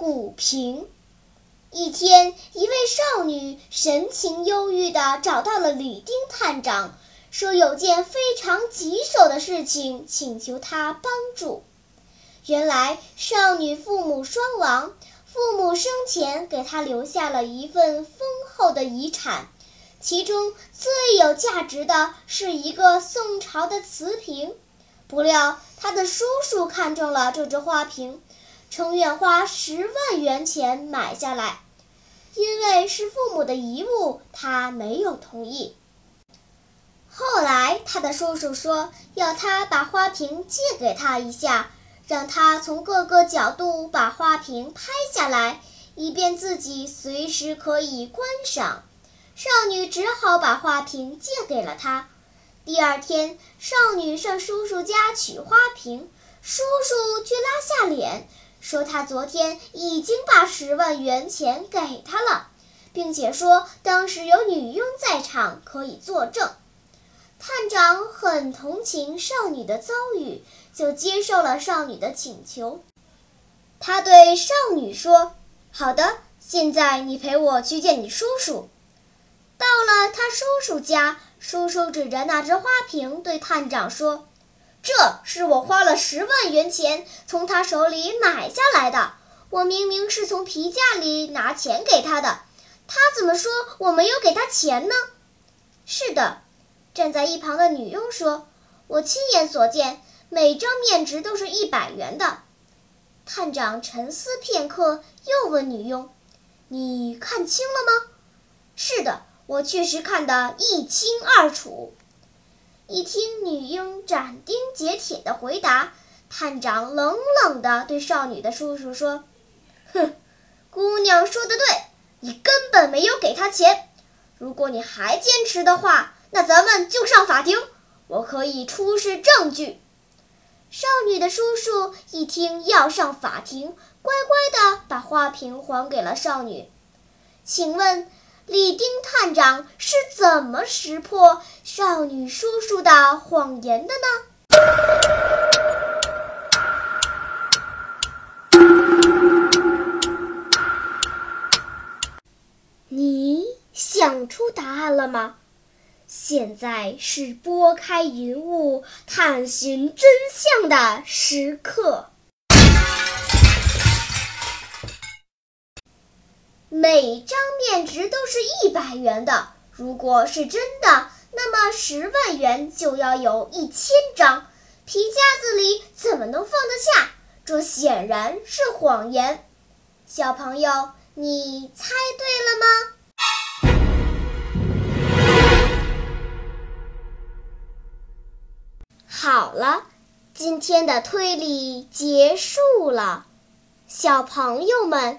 古瓶。一天，一位少女神情忧郁地找到了吕丁探长。说有件非常棘手的事情，请求他帮助。原来少女父母双亡，父母生前给她留下了一份丰厚的遗产，其中最有价值的是一个宋朝的瓷瓶。不料她的叔叔看中了这只花瓶，称愿花十万元钱买下来。因为是父母的遗物，他没有同意。后来，他的叔叔说要他把花瓶借给他一下，让他从各个角度把花瓶拍下来，以便自己随时可以观赏。少女只好把花瓶借给了他。第二天，少女上叔叔家取花瓶，叔叔却拉下脸说他昨天已经把十万元钱给他了，并且说当时有女佣在场可以作证。探长很同情少女的遭遇，就接受了少女的请求。他对少女说：“好的，现在你陪我去见你叔叔。”到了他叔叔家，叔叔指着那只花瓶对探长说：“这是我花了十万元钱从他手里买下来的。我明明是从皮夹里拿钱给他的，他怎么说我没有给他钱呢？”是的。站在一旁的女佣说：“我亲眼所见，每张面值都是一百元的。”探长沉思片刻，又问女佣：“你看清了吗？”“是的，我确实看得一清二楚。”一听女佣斩钉截铁的回答，探长冷冷地对少女的叔叔说：“哼，姑娘说的对，你根本没有给他钱。如果你还坚持的话。”那咱们就上法庭，我可以出示证据。少女的叔叔一听要上法庭，乖乖地把花瓶还给了少女。请问，李丁探长是怎么识破少女叔叔的谎言的呢？你想出答案了吗？现在是拨开云雾探寻真相的时刻。每张面值都是一百元的，如果是真的，那么十万元就要有一千张。皮夹子里怎么能放得下？这显然是谎言。小朋友，你猜对了吗？好了，今天的推理结束了。小朋友们，